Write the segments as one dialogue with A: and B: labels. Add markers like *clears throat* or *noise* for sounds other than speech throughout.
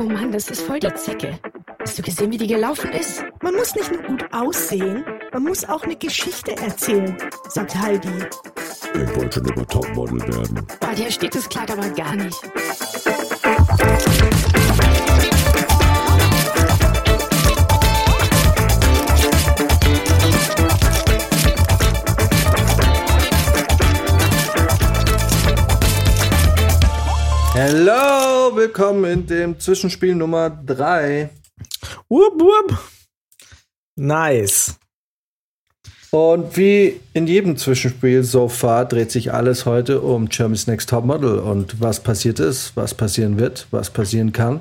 A: Oh Mann, das ist voll die Zecke. Hast du gesehen, wie die gelaufen ist?
B: Man muss nicht nur gut aussehen, man muss auch eine Geschichte erzählen, sagt Heidi.
C: Ich wollte schon immer Topmodel werden.
A: Boah, dir steht das Kleid aber gar nicht.
D: Hello, willkommen in dem Zwischenspiel Nummer 3.
E: Wupp, wupp. Nice.
D: Und wie in jedem Zwischenspiel so far dreht sich alles heute um Germany's Next Top Model und was passiert ist, was passieren wird, was passieren kann.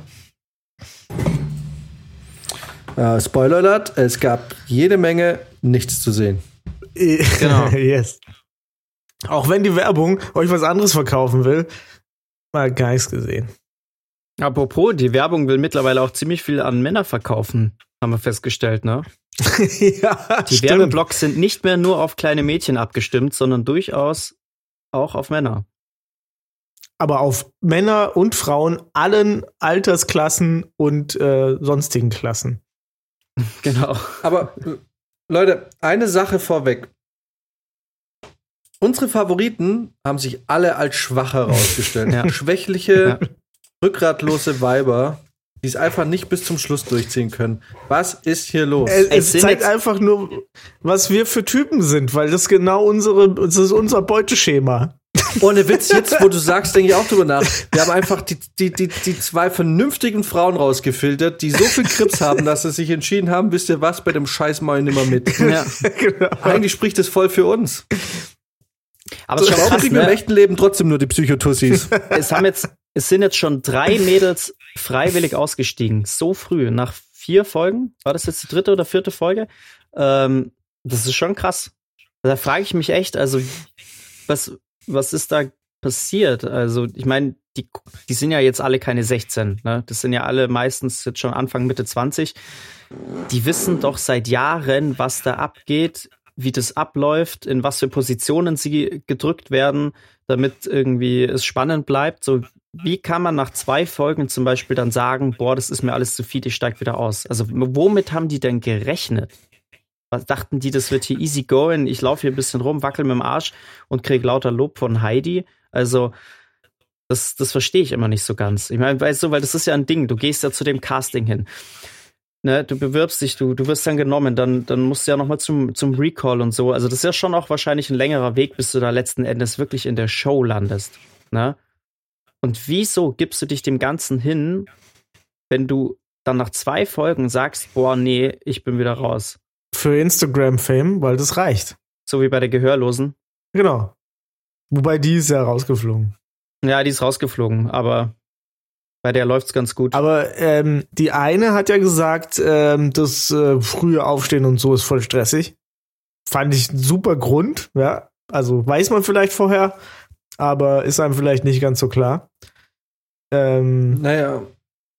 D: Äh, Spoiler Alert, es gab jede Menge nichts zu sehen.
E: Genau. *laughs* yes. Auch wenn die Werbung euch was anderes verkaufen will, mal gar nichts gesehen.
F: Apropos, die Werbung will mittlerweile auch ziemlich viel an Männer verkaufen, haben wir festgestellt, ne? *laughs*
E: ja,
F: Die
E: stimmt.
F: Werbeblocks sind nicht mehr nur auf kleine Mädchen abgestimmt, sondern durchaus auch auf Männer.
E: Aber auf Männer und Frauen allen Altersklassen und äh, sonstigen Klassen. *laughs*
F: Genau.
D: Aber Leute, eine Sache vorweg. Unsere Favoriten haben sich alle als schwach herausgestellt.
F: Ja.
D: Schwächliche, rückgratlose Weiber, die es einfach nicht bis zum Schluss durchziehen können. Was ist hier los?
E: Es, es zeigt einfach nur, was wir für Typen sind, weil das genau unsere, das ist unser Beuteschema.
D: Ohne Witz, jetzt, wo du sagst, denke ich auch drüber nach. Wir haben einfach die, die, die, die zwei vernünftigen Frauen rausgefiltert, die so viel Krips haben, dass sie sich entschieden haben, wisst ihr was, bei dem Scheiß mal nimmer mit.
F: Ja. *laughs*
E: genau.
D: Eigentlich spricht es voll für uns.
F: Aber es ist schon
D: Warum
F: krass,
D: kriegen wir im
F: ne?
D: echten Leben trotzdem nur die Psychotussis?
F: es haben jetzt, es sind jetzt schon drei Mädels freiwillig ausgestiegen. So früh, nach vier Folgen. War das jetzt die dritte oder vierte Folge? Ähm, das ist schon krass. Da frage ich mich echt, also, was, was ist da passiert? Also, ich meine, die, die sind ja jetzt alle keine 16, ne? Das sind ja alle meistens jetzt schon Anfang, Mitte 20. Die wissen doch seit Jahren, was da abgeht, wie das abläuft, in was für Positionen sie gedrückt werden, damit irgendwie es spannend bleibt. So, wie kann man nach zwei Folgen zum Beispiel dann sagen, boah, das ist mir alles zu viel, ich steig wieder aus? Also, womit haben die denn gerechnet? Was dachten die, das wird hier easy going? Ich laufe hier ein bisschen rum, wackel mit dem Arsch und krieg lauter Lob von Heidi. Also, das, das verstehe ich immer nicht so ganz. Ich meine, weißt du, weil das ist ja ein Ding. Du gehst ja zu dem Casting hin. Ne, du bewirbst dich, du, du wirst dann genommen, dann, dann musst du ja nochmal zum, zum Recall und so. Also, das ist ja schon auch wahrscheinlich ein längerer Weg, bis du da letzten Endes wirklich in der Show landest. Ne? Und wieso gibst du dich dem Ganzen hin, wenn du dann nach zwei Folgen sagst, boah, nee, ich bin wieder raus?
E: Für Instagram-Fame, weil das reicht.
F: So wie bei der Gehörlosen.
E: Genau. Wobei die ist ja rausgeflogen.
F: Ja, die ist rausgeflogen, aber bei der läuft's ganz gut.
E: Aber ähm, die eine hat ja gesagt, ähm, das äh, frühe Aufstehen und so ist voll stressig. Fand ich ein super Grund, ja. Also weiß man vielleicht vorher, aber ist einem vielleicht nicht ganz so klar. Ähm,
D: naja.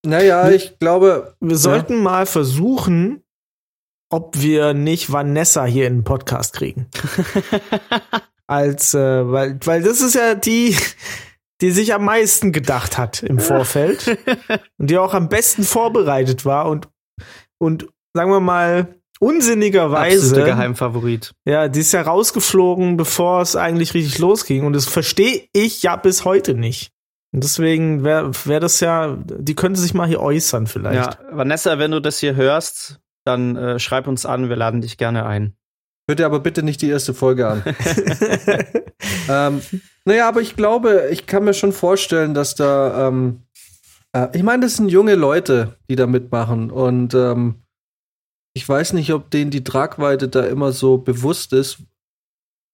D: Naja, ich glaube,
E: wir sollten mal versuchen, ob wir nicht Vanessa hier in den Podcast kriegen. *laughs* Als, äh, weil, weil das ist ja die, die sich am meisten gedacht hat im Vorfeld und die auch am besten vorbereitet war und, und sagen wir mal, unsinnigerweise.
F: Absoluter Geheimfavorit.
E: Ja, die ist ja rausgeflogen, bevor es eigentlich richtig losging. Und das verstehe ich ja bis heute nicht. Und deswegen wäre wär das ja, die könnte sich mal hier äußern vielleicht.
F: Ja, Vanessa, wenn du das hier hörst, dann äh, schreib uns an, wir laden dich gerne ein.
D: hört ihr aber bitte nicht die erste Folge an. *laughs* ähm, naja, aber ich glaube, ich kann mir schon vorstellen, dass da, ähm, äh, ich meine, das sind junge Leute, die da mitmachen und ähm, ich weiß nicht, ob denen die Tragweite da immer so bewusst ist.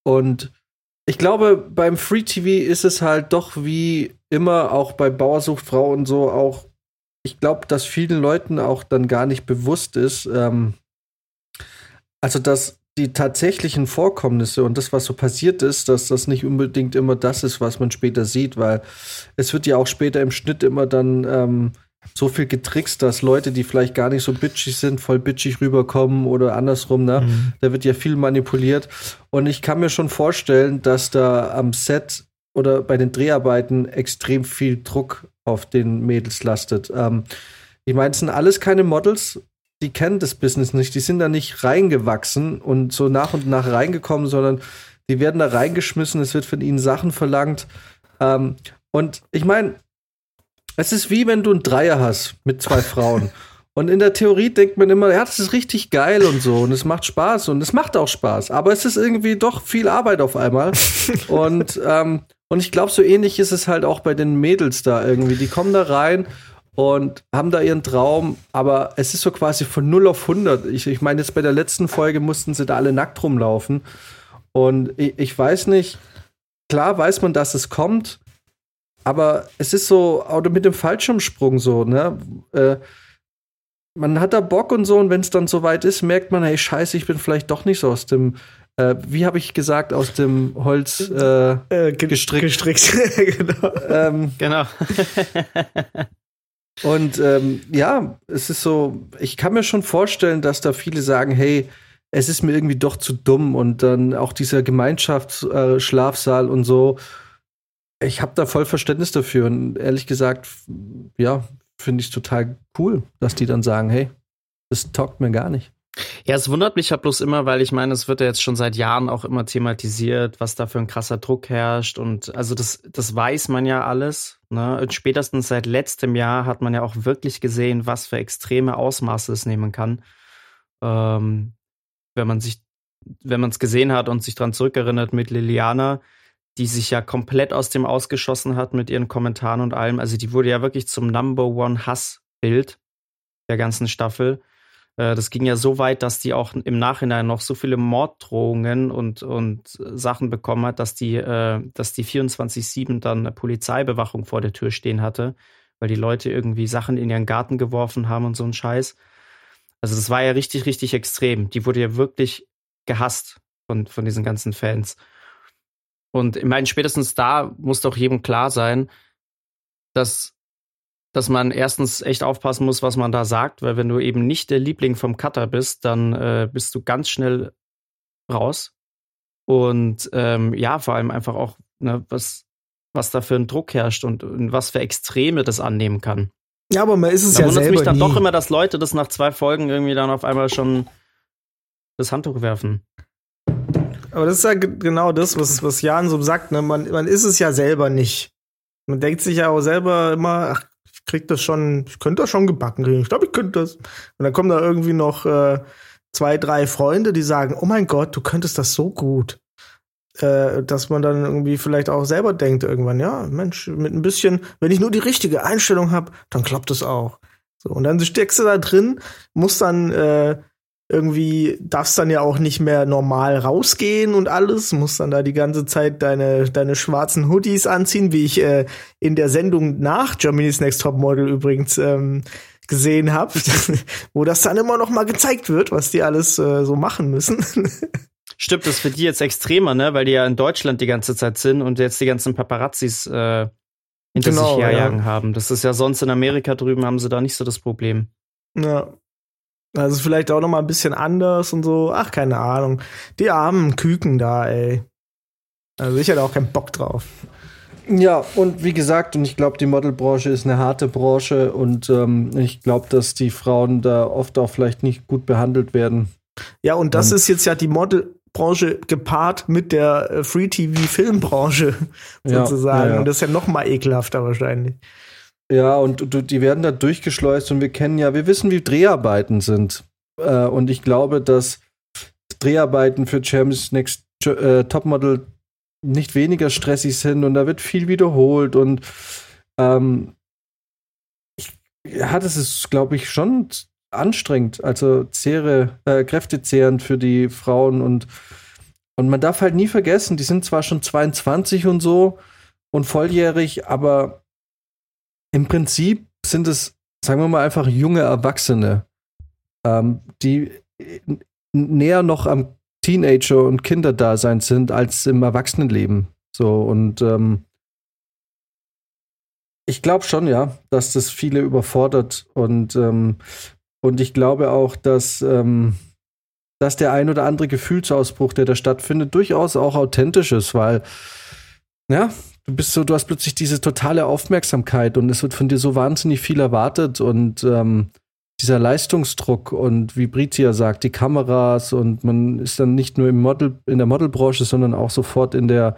D: Und ich glaube, beim Free TV ist es halt doch wie immer, auch bei Bauersucht Frau und so, auch, ich glaube, dass vielen Leuten auch dann gar nicht bewusst ist, ähm, also dass die tatsächlichen Vorkommnisse und das, was so passiert ist, dass das nicht unbedingt immer das ist, was man später sieht, weil es wird ja auch später im Schnitt immer dann ähm, so viel getrickst, dass Leute, die vielleicht gar nicht so bitchig sind, voll bitchig rüberkommen oder andersrum, ne?
E: Mhm.
D: Da wird ja viel manipuliert. Und ich kann mir schon vorstellen, dass da am Set oder bei den Dreharbeiten extrem viel Druck auf den Mädels lastet. Ähm, ich meine, es sind alles keine Models, die kennen das Business nicht, die sind da nicht reingewachsen und so nach und nach reingekommen, sondern die werden da reingeschmissen, es wird von ihnen Sachen verlangt. Ähm, und ich meine, es ist wie wenn du einen Dreier hast mit zwei *laughs* Frauen. Und in der Theorie denkt man immer, ja, das ist richtig geil und so und es macht Spaß und es macht auch Spaß. Aber es ist irgendwie doch viel Arbeit auf einmal. *laughs* und, ähm, und ich glaube, so ähnlich ist es halt auch bei den Mädels da irgendwie. Die kommen da rein und haben da ihren Traum, aber es ist so quasi von 0 auf 100. Ich, ich meine, jetzt bei der letzten Folge mussten sie da alle nackt rumlaufen. Und ich, ich weiß nicht, klar weiß man, dass es kommt, aber es ist so, oder mit dem Fallschirmsprung so, ne? Äh, man hat da Bock und so, und wenn es dann soweit ist, merkt man, hey, scheiße, ich bin vielleicht doch nicht so aus dem, äh, wie habe ich gesagt, aus dem Holz äh,
E: Äh, ge
D: Gestrickt.
E: Gestrickt, *laughs* genau.
D: ähm,
F: Genau. *laughs* *laughs*
D: Und ähm, ja, es ist so, ich kann mir schon vorstellen, dass da viele sagen, hey, es ist mir irgendwie doch zu dumm und dann auch dieser Gemeinschaftsschlafsaal äh, Schlafsaal und so. Ich habe da voll Verständnis dafür und ehrlich gesagt, ja, finde ich total cool, dass die dann sagen, hey, das taugt mir gar nicht.
F: Ja, es wundert mich ja bloß immer, weil ich meine, es wird ja jetzt schon seit Jahren auch immer thematisiert, was da für ein krasser Druck herrscht. Und also das, das weiß man ja alles. Ne? Und spätestens seit letztem Jahr hat man ja auch wirklich gesehen, was für extreme Ausmaße es nehmen kann. Ähm, wenn man sich, wenn man es gesehen hat und sich dran zurückerinnert mit Liliana, die sich ja komplett aus dem ausgeschossen hat mit ihren Kommentaren und allem. Also die wurde ja wirklich zum Number One Hassbild der ganzen Staffel. Äh, Das ging ja so weit, dass die auch im Nachhinein noch so viele Morddrohungen und, und Sachen bekommen hat, dass die, äh, dass die 24-7 dann eine Polizeibewachung vor der Tür stehen hatte, weil die Leute irgendwie Sachen in ihren Garten geworfen haben und so ein Scheiß. Also das war ja richtig, richtig extrem. Die wurde ja wirklich gehasst von, von diesen ganzen Fans. Und ich meine, spätestens da muss doch jedem klar sein, dass dass man erstens echt aufpassen muss, was man da sagt, weil wenn du eben nicht der Liebling vom Cutter bist, dann äh, bist du ganz schnell raus. Und ähm, ja, vor allem einfach auch, ne, was, was da für ein Druck herrscht und, und was für Extreme das annehmen kann.
E: Ja, aber man ist es
F: Da
E: ja selber
F: mich dann
E: nie.
F: doch immer, dass Leute das nach zwei Folgen irgendwie dann auf einmal schon das Handtuch werfen.
E: Aber das ist ja ge- genau das, was, was Jan so sagt. Ne? Man, man ist es ja selber nicht. Man denkt sich ja auch selber immer, ach, krieg das schon, ich könnte das schon gebacken kriegen. Ich glaube, ich könnte das. Und dann kommen da irgendwie noch äh, zwei, drei Freunde, die sagen, oh mein Gott, du könntest das so gut. Äh, dass man dann irgendwie vielleicht auch selber denkt irgendwann, ja, Mensch, mit ein bisschen, wenn ich nur die richtige Einstellung habe, dann klappt es auch. So, und dann steckst du da drin, musst dann äh, irgendwie darfst dann ja auch nicht mehr normal rausgehen und alles, musst dann da die ganze Zeit deine, deine schwarzen Hoodies anziehen, wie ich äh, in der Sendung nach Germany's Next Top Model übrigens ähm, gesehen habe, *laughs* wo das dann immer noch mal gezeigt wird, was die alles äh, so machen müssen. *laughs*
F: Stimmt, das ist für die jetzt extremer, ne? Weil die ja in Deutschland die ganze Zeit sind und jetzt die ganzen Paparazzis äh, hinter
E: Genau,
F: sich herjagen
E: ja.
F: haben. Das ist ja sonst in Amerika drüben, haben sie da nicht so das Problem.
E: ja. Also vielleicht auch noch mal ein bisschen anders und so. Ach, keine Ahnung. Die armen Küken da, ey. Also ich hätte auch keinen Bock drauf.
D: Ja, und wie gesagt, und ich glaube, die Modelbranche ist eine harte Branche und ähm, ich glaube, dass die Frauen da oft auch vielleicht nicht gut behandelt werden.
E: Ja, und das
D: Und-
E: ist jetzt ja die Modelbranche gepaart mit der äh, Free-TV-Filmbranche
D: Ja,
E: sozusagen.
D: ja, ja.
E: Und das ist ja noch mal ekelhafter wahrscheinlich.
D: Ja, und du, die werden da durchgeschleust und wir kennen ja, wir wissen, wie Dreharbeiten sind. Äh, und ich glaube, dass Dreharbeiten für Champions Next äh, Topmodel nicht weniger stressig sind und da wird viel wiederholt und ähm, ich, ja, das ist, glaube ich, schon anstrengend, also zehre, äh, kräftezehrend für die Frauen und und man darf halt nie vergessen, die sind zwar schon 22 und so und volljährig, aber im Prinzip sind es, sagen wir mal, einfach junge Erwachsene, ähm, die n- näher noch am Teenager- und Kinderdasein sind als im Erwachsenenleben. So und ähm, ich glaube schon, ja, dass das viele überfordert und ähm, und ich glaube auch, dass ähm, dass der ein oder andere Gefühlsausbruch, der da stattfindet, durchaus auch authentisch ist, weil ja, du bist so, du hast plötzlich diese totale Aufmerksamkeit und es wird von dir so wahnsinnig viel erwartet und ähm, dieser Leistungsdruck und wie Britia sagt, die Kameras und man ist dann nicht nur im Model, in der Modelbranche, sondern auch sofort in der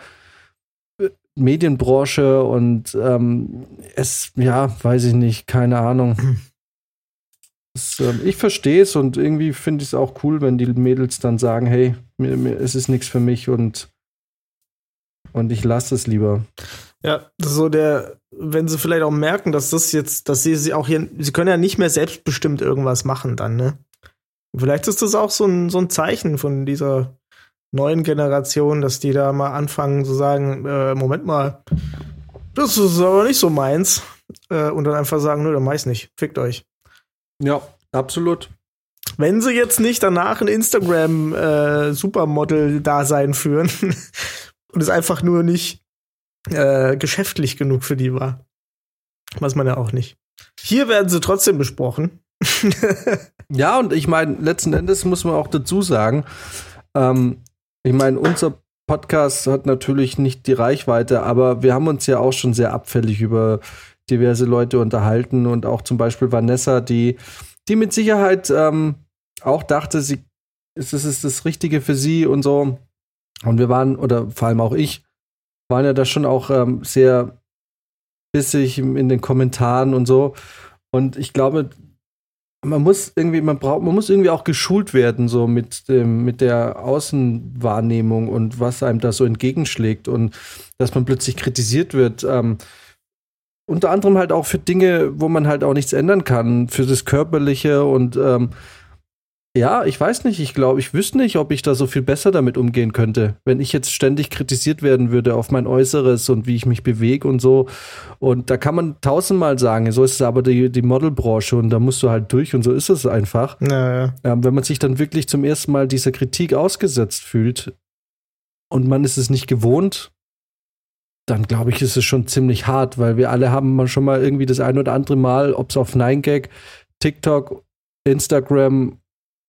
D: äh, Medienbranche und ähm, es, ja, weiß ich nicht, keine Ahnung. *clears throat* Es, ähm, ich verstehe es und irgendwie finde ich es auch cool, wenn die Mädels dann sagen, hey, mir, mir, es ist nichts für mich und, und ich lasse es lieber.
E: Ja, so der, wenn sie vielleicht auch merken, dass das jetzt, dass sie sie auch hier, sie können ja nicht mehr selbstbestimmt irgendwas machen dann, ne? Vielleicht ist das auch so ein, so ein Zeichen von dieser neuen Generation, dass die da mal anfangen zu sagen, äh, Moment mal, das ist aber nicht so meins. Äh, und dann einfach sagen, nö, dann mach ich's nicht. Fickt euch.
D: Ja, absolut.
E: Wenn sie jetzt nicht danach ein Instagram äh, führen *laughs* und es einfach nur nicht äh, geschäftlich genug für die war. Was man ja auch nicht. Hier werden sie trotzdem besprochen. *laughs*
D: Ja, und ich meine, letzten Endes muss man auch dazu sagen, ähm, ich meine, unser Podcast hat natürlich nicht die Reichweite, aber wir haben uns ja auch schon sehr abfällig über diverse Leute unterhalten und auch zum Beispiel Vanessa, die, die mit Sicherheit ähm, auch dachte, sie, es ist, ist das Richtige für sie und so. Und wir waren, oder vor allem auch ich, waren ja da schon auch ähm, sehr bissig in den Kommentaren und so. Und ich glaube, man muss irgendwie, man braucht, man muss irgendwie auch geschult werden, so mit dem, mit der Außenwahrnehmung und was einem da so entgegenschlägt und dass man plötzlich kritisiert wird. Ähm, unter anderem halt auch für Dinge, wo man halt auch nichts ändern kann, für das Körperliche und ähm, ja, ich weiß nicht, ich glaube, ich wüsste nicht, ob ich da so viel besser damit umgehen könnte, wenn ich jetzt ständig kritisiert werden würde auf mein Äußeres und wie ich mich bewege und so. Und da kann man tausendmal sagen, so ist es aber die, die Modelbranche und da musst du halt durch und so ist es einfach.
E: Naja.
D: Ähm, wenn man sich dann wirklich zum ersten Mal dieser Kritik ausgesetzt fühlt und man ist es nicht gewohnt, dann glaube ich, ist es schon ziemlich hart, weil wir alle haben mal schon mal irgendwie das ein oder andere Mal, ob es auf 9gag, TikTok, Instagram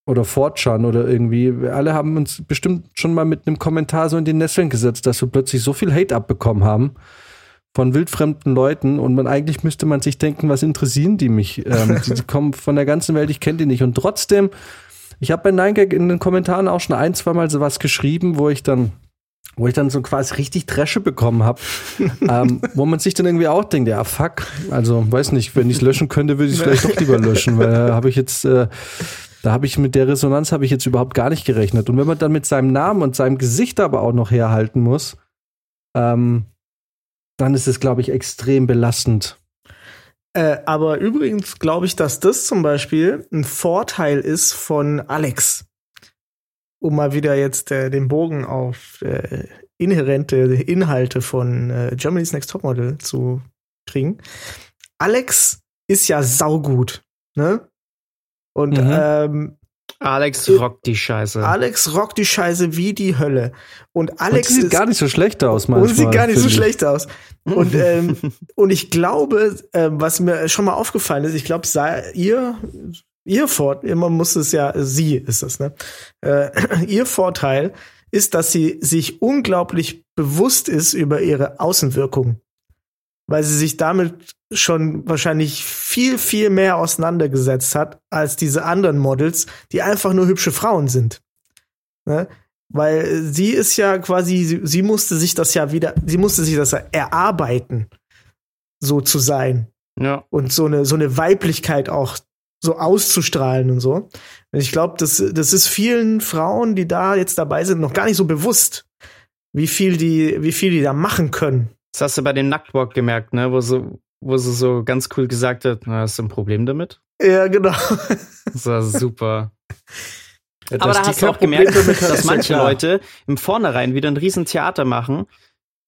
D: oder 4chan oder irgendwie, wir alle haben uns bestimmt schon mal mit einem Kommentar so in die Nesseln gesetzt, dass wir plötzlich so viel Hate abbekommen haben von wildfremden Leuten und man eigentlich müsste man sich denken, was interessieren die mich? Ähm, *laughs* die, die kommen von der ganzen Welt, ich kenne die nicht. Und trotzdem, ich habe bei 9gag in den Kommentaren auch schon ein, zwei Mal sowas geschrieben, wo ich dann wo ich dann so quasi richtig Dresche bekommen habe, *laughs* ähm, wo man sich dann irgendwie auch denkt, ja fuck, also weiß nicht, wenn ich es löschen könnte, würde ich es vielleicht doch lieber löschen, weil da habe ich jetzt, äh, da habe ich mit der Resonanz habe ich jetzt überhaupt gar nicht gerechnet. Und wenn man dann mit seinem Namen und seinem Gesicht aber auch noch herhalten muss, ähm, dann ist es, glaube ich, extrem belastend.
E: Äh, aber übrigens glaube ich, dass das zum Beispiel ein Vorteil ist von Alex. Um mal wieder jetzt äh, den Bogen auf äh, inhärente Inhalte von äh, Germany's Next Topmodel zu kriegen. Alex ist ja saugut, ne? Und
D: Mhm.
E: ähm,
F: Alex
E: Äh,
F: rockt die Scheiße.
E: Alex rockt die Scheiße wie die Hölle. Und Alex
D: und die sieht
E: ist
D: gar nicht so schlecht aus
E: und
D: manchmal.
E: sieht gar nicht so
D: ich.
E: schlecht aus. Und, ähm, *laughs* und ich glaube, ähm, was mir schon mal aufgefallen ist, ich glaube, sei ihr, ihr Vorteil, man muss es ja, sie ist es, ne? Äh, *clears throat* ihr Vorteil ist, dass sie sich unglaublich bewusst ist über ihre Außenwirkung. Weil sie sich damit schon wahrscheinlich viel, viel mehr auseinandergesetzt hat als diese anderen Models, die einfach nur hübsche Frauen sind. Ne? Weil sie ist ja quasi, sie, sie musste sich das ja wieder, sie musste sich das ja erarbeiten, so zu sein
F: Ja.
E: und so eine, so eine Weiblichkeit auch so auszustrahlen und so. Und ich glaube, das, das ist vielen Frauen, die da jetzt dabei sind, noch gar nicht so bewusst, wie viel die, wie viel die da machen können.
F: Das hast du bei dem Nacktwalk gemerkt, ne? Wo sie, wo sie so ganz cool gesagt hat, na, hast du ein Problem damit?
E: Ja, genau.
F: Das war super.
D: Ja, *laughs*
F: Aber
D: dass
F: da hast du auch gemerkt,
D: damit
F: dass
D: ja
F: manche
D: klar.
F: Leute im Vornherein wieder ein riesen Theater machen.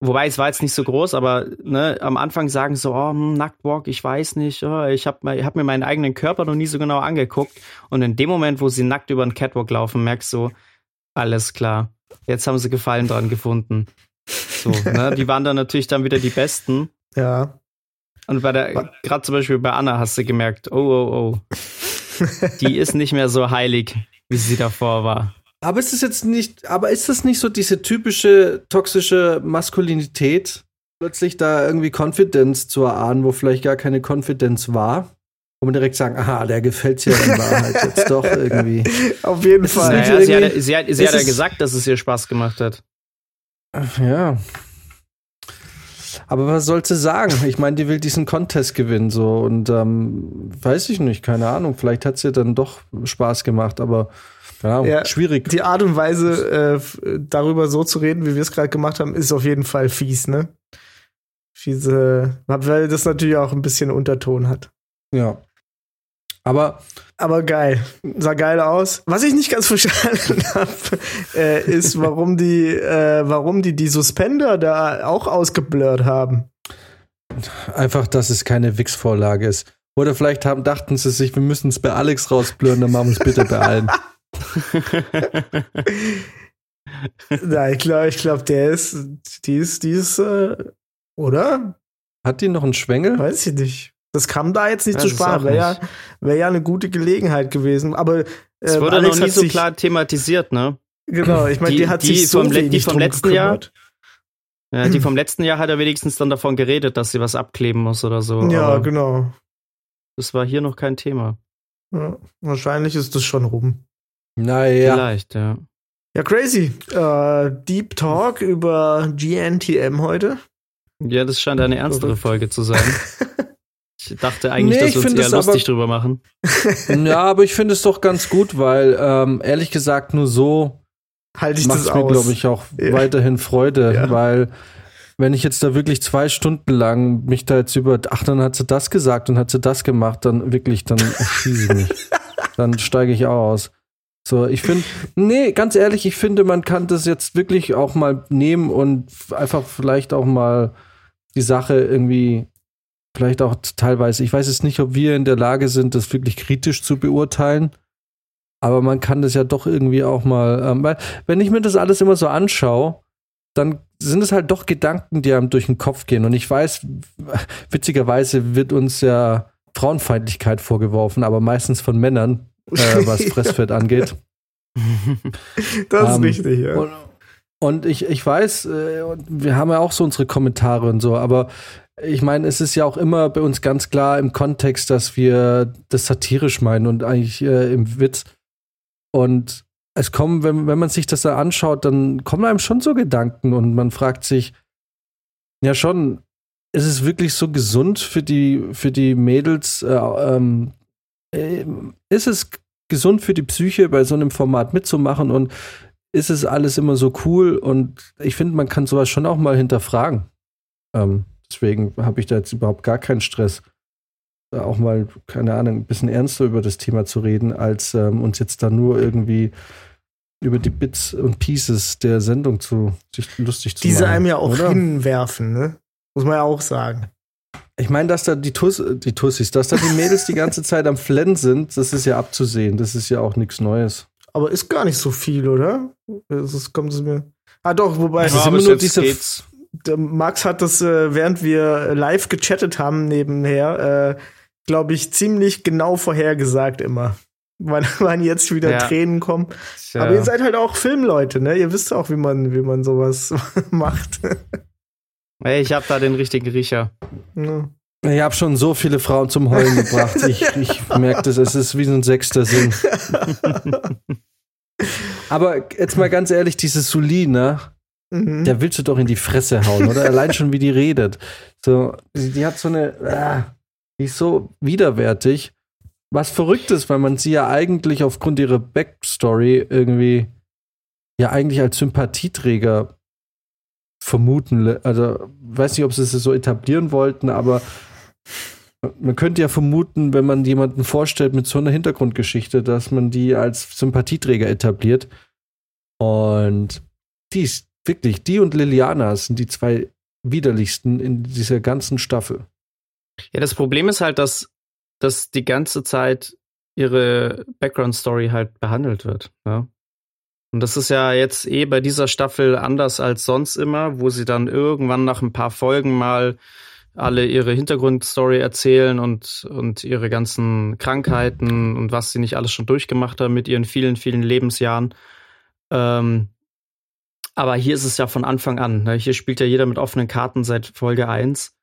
F: Wobei es war jetzt nicht so groß, aber ne, am Anfang sagen so, oh, hm, Nacktwalk, ich weiß nicht, oh, ich habe hab mir meinen eigenen Körper noch nie so genau angeguckt. Und in dem Moment, wo sie nackt über den Catwalk laufen, merkst du, alles klar, jetzt haben sie Gefallen dran gefunden. So, ne, die waren dann natürlich dann wieder die Besten.
E: Ja.
F: Und bei der, gerade zum Beispiel bei Anna hast du gemerkt, oh, oh, oh. Die *laughs* ist nicht mehr so heilig, wie sie davor war.
D: Aber ist es jetzt nicht, aber ist das nicht so diese typische toxische Maskulinität, plötzlich da irgendwie Confidence zu erahnen, wo vielleicht gar keine Confidence war. Und man direkt sagen, aha, der gefällt ja in Wahrheit jetzt doch *laughs* irgendwie.
E: Auf jeden Fall.
F: Naja, sie hat, sie hat, sie hat ja gesagt, dass es ihr Spaß gemacht hat.
D: Ja. Aber was soll sie sagen? Ich meine, die will diesen Contest gewinnen, so und ähm, weiß ich nicht, keine Ahnung. Vielleicht hat sie dann doch Spaß gemacht, aber ja,
E: Ja,
D: schwierig.
E: Die Art und Weise, äh, darüber so zu reden, wie wir es gerade gemacht haben, ist auf jeden Fall fies, ne? Diese, weil das natürlich auch ein bisschen Unterton hat.
D: Ja. Aber
E: Aber geil. Sah geil aus. Was ich nicht ganz *laughs* verstanden habe, äh, ist, warum die, äh, warum die die Suspender da auch ausgeblurrt haben.
D: einfach, dass es keine Wix-Vorlage ist. Oder vielleicht haben, dachten sie sich, wir müssen es bei Alex rausblören, dann machen wir es bitte bei allen. *laughs*
E: Na, ich glaube, ich glaube, der ist, die ist, die ist, äh, oder?
D: Hat die noch einen Schwengel?
E: Weiß ich nicht. Das kam da jetzt nicht
F: Weiß
E: zu
F: es
E: Sprache. Wäre ja, wär ja eine gute Gelegenheit gewesen. Aber
F: Es
E: äh,
F: wurde
E: Alex
F: noch nie so klar thematisiert, ne?
E: Genau, ich meine, die,
F: Die-
E: hat
F: die
E: sich so
F: vom die vom
E: drum
F: letzten Jahr?
E: gekümmert.
F: Ja, die vom letzten Jahr hat er wenigstens dann davon geredet, dass sie was abkleben muss oder so.
E: Ja,
F: aber
E: genau.
F: Das war hier noch kein Thema.
E: Ja, wahrscheinlich ist das schon rum.
D: Naja.
F: Vielleicht, ja.
E: Ja, crazy. Äh, Deep Talk über GNTM heute.
F: Ja, das scheint eine ernstere. Folge zu sein. *laughs* Ich dachte eigentlich,
D: Nee,
F: dass
D: ich
F: wir uns eher
D: es aber-
F: lustig drüber machen. *laughs*
D: Ja, aber ich finde es doch ganz gut, weil ähm, ehrlich gesagt nur so
E: Halte ich
D: macht
E: das
D: es mir, glaube ich, auch
E: Ja.
D: weiterhin Freude,
E: Ja.
D: weil wenn ich jetzt da wirklich zwei Stunden lang mich da jetzt über, ach, dann hat sie das gesagt und hat sie das gemacht, dann wirklich, dann *laughs* schieße ich mich. dann steige ich auch aus. So, ich finde, nee, ganz ehrlich, ich finde, man kann das jetzt wirklich auch mal nehmen und einfach vielleicht auch mal die Sache irgendwie, vielleicht auch teilweise, ich weiß jetzt nicht, ob wir in der Lage sind, das wirklich kritisch zu beurteilen. Aber man kann das ja doch irgendwie auch mal, ähm, weil wenn ich mir das alles immer so anschaue, dann sind es halt doch Gedanken, die einem durch den Kopf gehen. Und ich weiß, witzigerweise wird uns ja Frauenfeindlichkeit vorgeworfen, aber meistens von Männern, äh, *laughs* was Fressfett angeht.
E: Das ist
D: Ähm,
E: richtig, ja.
D: Und, und ich, ich weiß, äh, wir haben ja auch so unsere Kommentare und so, aber ich meine, es ist ja auch immer bei uns ganz klar im Kontext, dass wir das satirisch meinen und eigentlich äh, im Witz. Und es kommen, wenn, wenn man sich das da anschaut, dann kommen einem schon so Gedanken und man fragt sich, ja schon, ist es wirklich so gesund für die, für die Mädels? Äh, ähm, äh, ist es gesund für die Psyche, bei so einem Format mitzumachen und ist es alles immer so cool? Und ich finde, man kann sowas schon auch mal hinterfragen. Ähm, deswegen habe ich da jetzt überhaupt gar keinen Stress, da auch mal, keine Ahnung, ein bisschen ernster über das Thema zu reden, als ähm, uns jetzt da nur irgendwie über die Bits und Pieces der Sendung zu sich lustig zu
E: Diese
D: machen.
E: einem ja auch
D: oder?
E: hinwerfen, ne? Muss man ja auch sagen.
D: Ich meine, dass da die, Tuss, die Tussis, dass da die Mädels die ganze Zeit am Flennen sind, das ist ja abzusehen. Das ist ja auch nichts Neues.
E: Aber ist gar nicht so viel, oder? Das ist, kommt es mir. Ah, doch, wobei.
D: Es ist
F: Ja,
D: immer
F: bis
D: nur
F: jetzt
D: diese-
F: geht's.
E: Der Max hat das, äh, während wir live gechattet haben nebenher, äh, glaube ich, ziemlich genau vorhergesagt immer. Wann, *laughs* wann jetzt wieder
F: Ja.
E: Tränen kommen.
F: Tja.
E: Aber ihr seid halt auch Filmleute, ne? Ihr wisst auch, wie man, wie man sowas *laughs* macht.
F: Ey, ich habe da den richtigen Riecher.
E: Ne?
D: Ich habe schon so viele Frauen zum Heulen gebracht. *laughs* Ich, ich merke das, es ist wie so ein sechster Sinn. Aber jetzt mal ganz ehrlich, diese Suli, ne?
E: Mhm.
D: Der willst du doch in die Fresse hauen, oder? Allein schon, wie die redet. So, die, hat so eine, ah, die ist so widerwärtig. Was verrückt ist, weil man sie ja eigentlich aufgrund ihrer Backstory irgendwie ja eigentlich als Sympathieträger vermuten, also weiß nicht, ob sie es so etablieren wollten, aber man könnte ja vermuten, wenn man jemanden vorstellt mit so einer Hintergrundgeschichte, dass man die als Sympathieträger etabliert. Und die ist wirklich, die und Liliana sind die zwei widerlichsten in dieser ganzen Staffel.
F: Ja, das Problem ist halt, dass, dass die ganze Zeit ihre Background-Story halt behandelt wird. Ja? Und das ist ja jetzt eh bei dieser Staffel anders als sonst immer, wo sie dann irgendwann nach ein paar Folgen mal alle ihre Hintergrundstory erzählen und, und ihre ganzen Krankheiten und was sie nicht alles schon durchgemacht haben mit ihren vielen, vielen Lebensjahren. Ähm, Aber hier ist es ja von Anfang an. Ne? Hier spielt ja jeder mit offenen Karten seit Folge 1.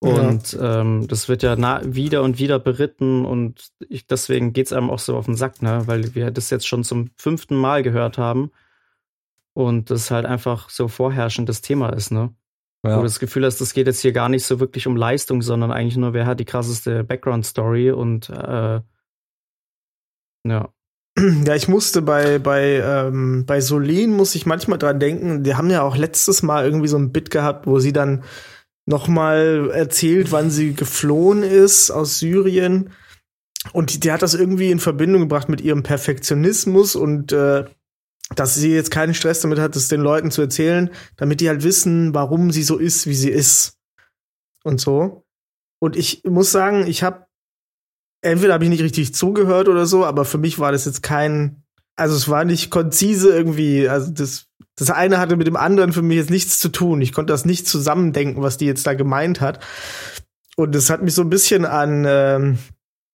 F: Und ähm, das wird ja wieder und wieder beritten und ich, deswegen geht's einem auch so auf den Sack, ne? weil wir das jetzt schon zum fünften Mal gehört haben und das halt einfach so vorherrschendes Thema ist, ne?
D: Ja.
F: Wo du das Gefühl hast, das geht jetzt hier gar nicht so wirklich um Leistung, sondern eigentlich nur, wer hat die krasseste Background-Story und äh, ja. *clears throat*
E: Ja, ich musste bei, bei, ähm, bei Solin muss ich manchmal dran denken, die haben ja auch letztes Mal irgendwie so ein Bit gehabt, wo sie dann noch mal erzählt, wann sie geflohen ist aus Syrien. Und die, die hat das irgendwie in Verbindung gebracht mit ihrem Perfektionismus und äh, dass sie jetzt keinen Stress damit hat, es den Leuten zu erzählen, damit die halt wissen, warum sie so ist, wie sie ist. Und so. Und ich muss sagen, ich habe entweder habe ich nicht richtig zugehört oder so, aber für mich war das jetzt kein, also es war nicht konzise irgendwie, also das, das eine hatte mit dem anderen für mich jetzt nichts zu tun. Ich konnte das nicht zusammendenken, was die jetzt da gemeint hat. Und es hat mich so ein bisschen an, ähm,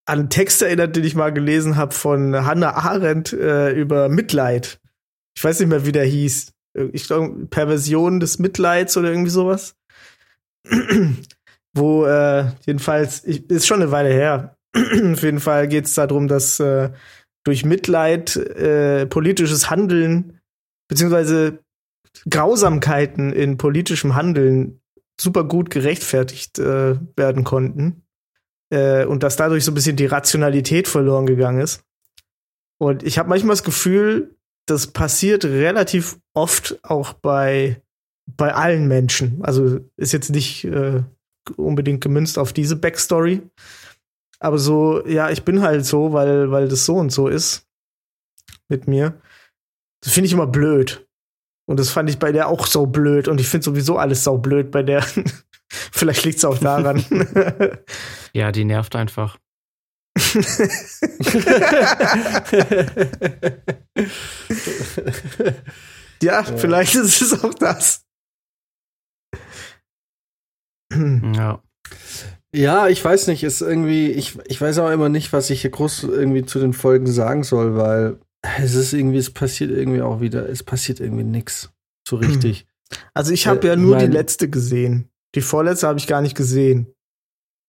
E: an einen Text erinnert, den ich mal gelesen habe von Hannah Arendt äh, über Mitleid. Ich weiß nicht mehr, wie der hieß. Ich glaube, Perversion des Mitleids oder irgendwie sowas. *clears throat* Wo äh, jedenfalls, ich, ist schon eine Weile her, *clears throat* auf jeden Fall geht es darum, dass äh, durch Mitleid äh, politisches Handeln beziehungsweise Grausamkeiten in politischem Handeln super gut gerechtfertigt äh, werden konnten äh, und dass dadurch so ein bisschen die Rationalität verloren gegangen ist. Und ich habe manchmal das Gefühl, das passiert relativ oft auch bei bei allen Menschen. Also ist jetzt nicht äh, unbedingt gemünzt auf diese Backstory, aber so, ja, ich bin halt so, weil, weil das so und so ist mit mir. Das finde ich immer blöd. Und das fand ich bei der auch so blöd. Und ich finde sowieso alles so blöd bei der. *laughs* Vielleicht liegt es auch daran. *laughs*
F: ja, die nervt einfach. *laughs*
E: ja, ja, vielleicht ist es auch das.
F: ja.
D: Ja, ich weiß nicht, ist irgendwie, ich, ich weiß auch immer nicht, was ich hier groß irgendwie zu den Folgen sagen soll, weil es ist irgendwie, es passiert irgendwie auch wieder, es passiert irgendwie nichts so richtig.
E: Also ich habe
D: Äh,
E: ja nur
D: mein-
E: die letzte gesehen. Die vorletzte habe ich gar nicht gesehen.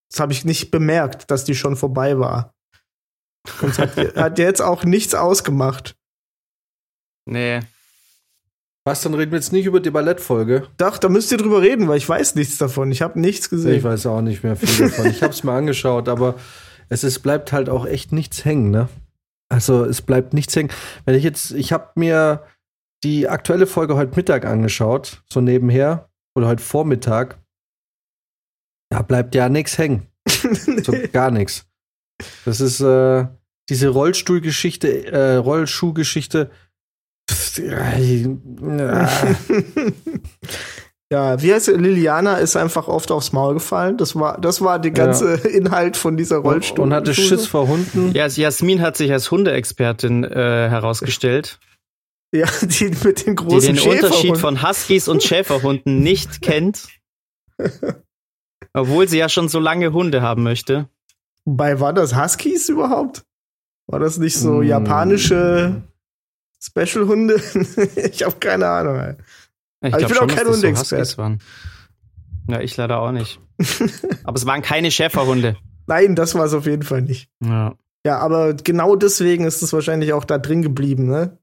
E: Das habe ich nicht bemerkt, dass die schon vorbei war. Und hat, *laughs* hat jetzt auch nichts ausgemacht.
F: Nee.
D: Was, dann reden wir jetzt nicht über die Ballettfolge?
E: Doch, da müsst ihr drüber reden, weil ich weiß nichts davon. Ich habe nichts
D: Ich
E: gesehen.
D: weiß auch nicht mehr viel davon. Ich habe es mir angeschaut, aber es ist, bleibt halt auch echt nichts hängen, ne? Also es bleibt nichts hängen. Wenn ich jetzt, ich habe mir die aktuelle Folge heute Mittag angeschaut, so nebenher, oder heute Vormittag. Da bleibt ja nichts hängen. *laughs* So gar nichts. Das ist äh, diese Rollstuhlgeschichte, äh, Rollschuhgeschichte. *laughs*
E: Ja, wie heißt sie? Liliana ist einfach oft aufs Maul gefallen. Das war, das war der ganze *laughs* Inhalt von dieser Rollstuhl.
D: und hatte Schiss vor Hunden.
F: Ja, Jasmin hat sich als Hundeexpertin äh, herausgestellt,
E: Ja, die mit den
F: die
E: großen
F: den Unterschied von Huskies und Schäferhunden nicht *laughs* kennt. Obwohl sie ja schon so lange Hunde haben möchte.
E: Bei war das Huskies überhaupt? War das nicht so
D: Mm.
E: japanische Special-Hunde? *laughs* ich habe keine Ahnung. ey.
F: Ich,
E: Aber ich
F: glaub
E: bin auch
F: schon,
E: kein
F: dass das so. Ja, ich leider auch nicht. *laughs* Aber es waren keine Schäferhunde.
E: Nein, das war es auf jeden Fall nicht.
F: Ja.
E: Ja, aber genau deswegen ist es wahrscheinlich auch da drin geblieben, ne?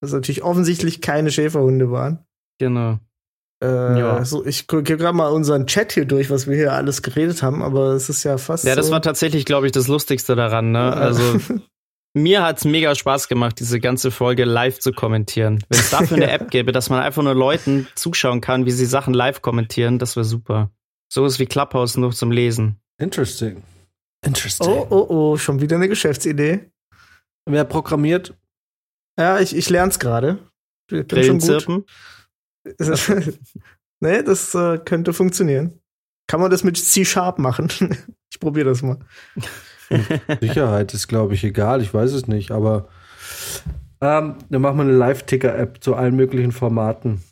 E: Dass es natürlich offensichtlich keine Schäferhunde waren.
F: Genau.
E: Äh,
F: Ja.
E: so, ich gucke gerade mal unseren Chat hier durch, was wir hier alles geredet haben, aber es ist ja fast.
F: Ja, das
E: so.
F: war tatsächlich, glaube ich, das Lustigste daran. Ne? Also *laughs* mir hat's mega Spaß gemacht, diese ganze Folge live zu kommentieren. Wenn es dafür *laughs* eine. App gäbe, dass man einfach nur Leuten zuschauen kann, wie sie Sachen live kommentieren, das wäre super. So ist wie Clubhouse nur zum Lesen.
D: Interesting. Interesting.
E: Oh, oh, oh, schon wieder eine Geschäftsidee.
D: Wer programmiert?
E: Ja, ich, ich gerade. Bin schon gut.
F: Grillenzirpen. *laughs*
E: nee, das äh, könnte funktionieren. Kann man das mit C-Sharp machen? *laughs* ich probiere das mal.
D: Sicherheit ist, glaube ich, egal. Ich weiß es nicht, aber ähm, dann machen wir eine Live-Ticker-App zu allen möglichen Formaten.